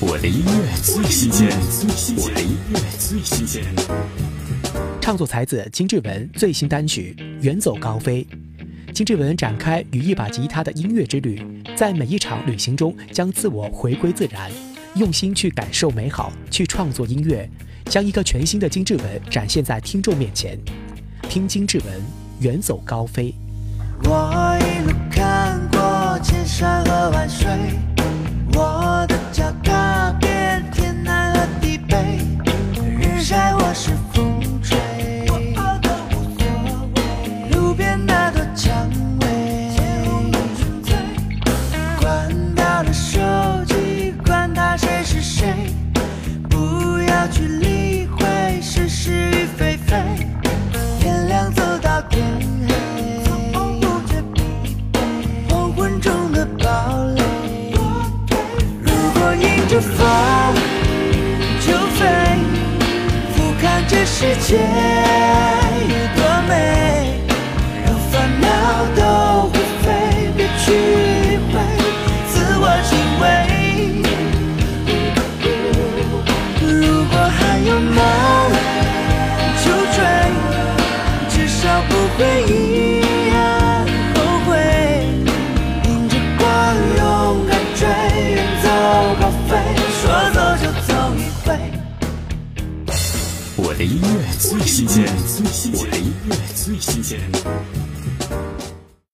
我的音乐最新鲜，我的音乐最新鲜。唱作才子金志文最新单曲《远走高飞》。金志文展开与一把吉他的音乐之旅，在每一场旅行中将自我回归自然，用心去感受美好，去创作音乐，将一个全新的金志文展现在听众面前。听金志文《远走高飞》。中的堡垒。如果迎着风就飞，俯瞰这世界的音乐最新鲜，最新的音乐最新鲜。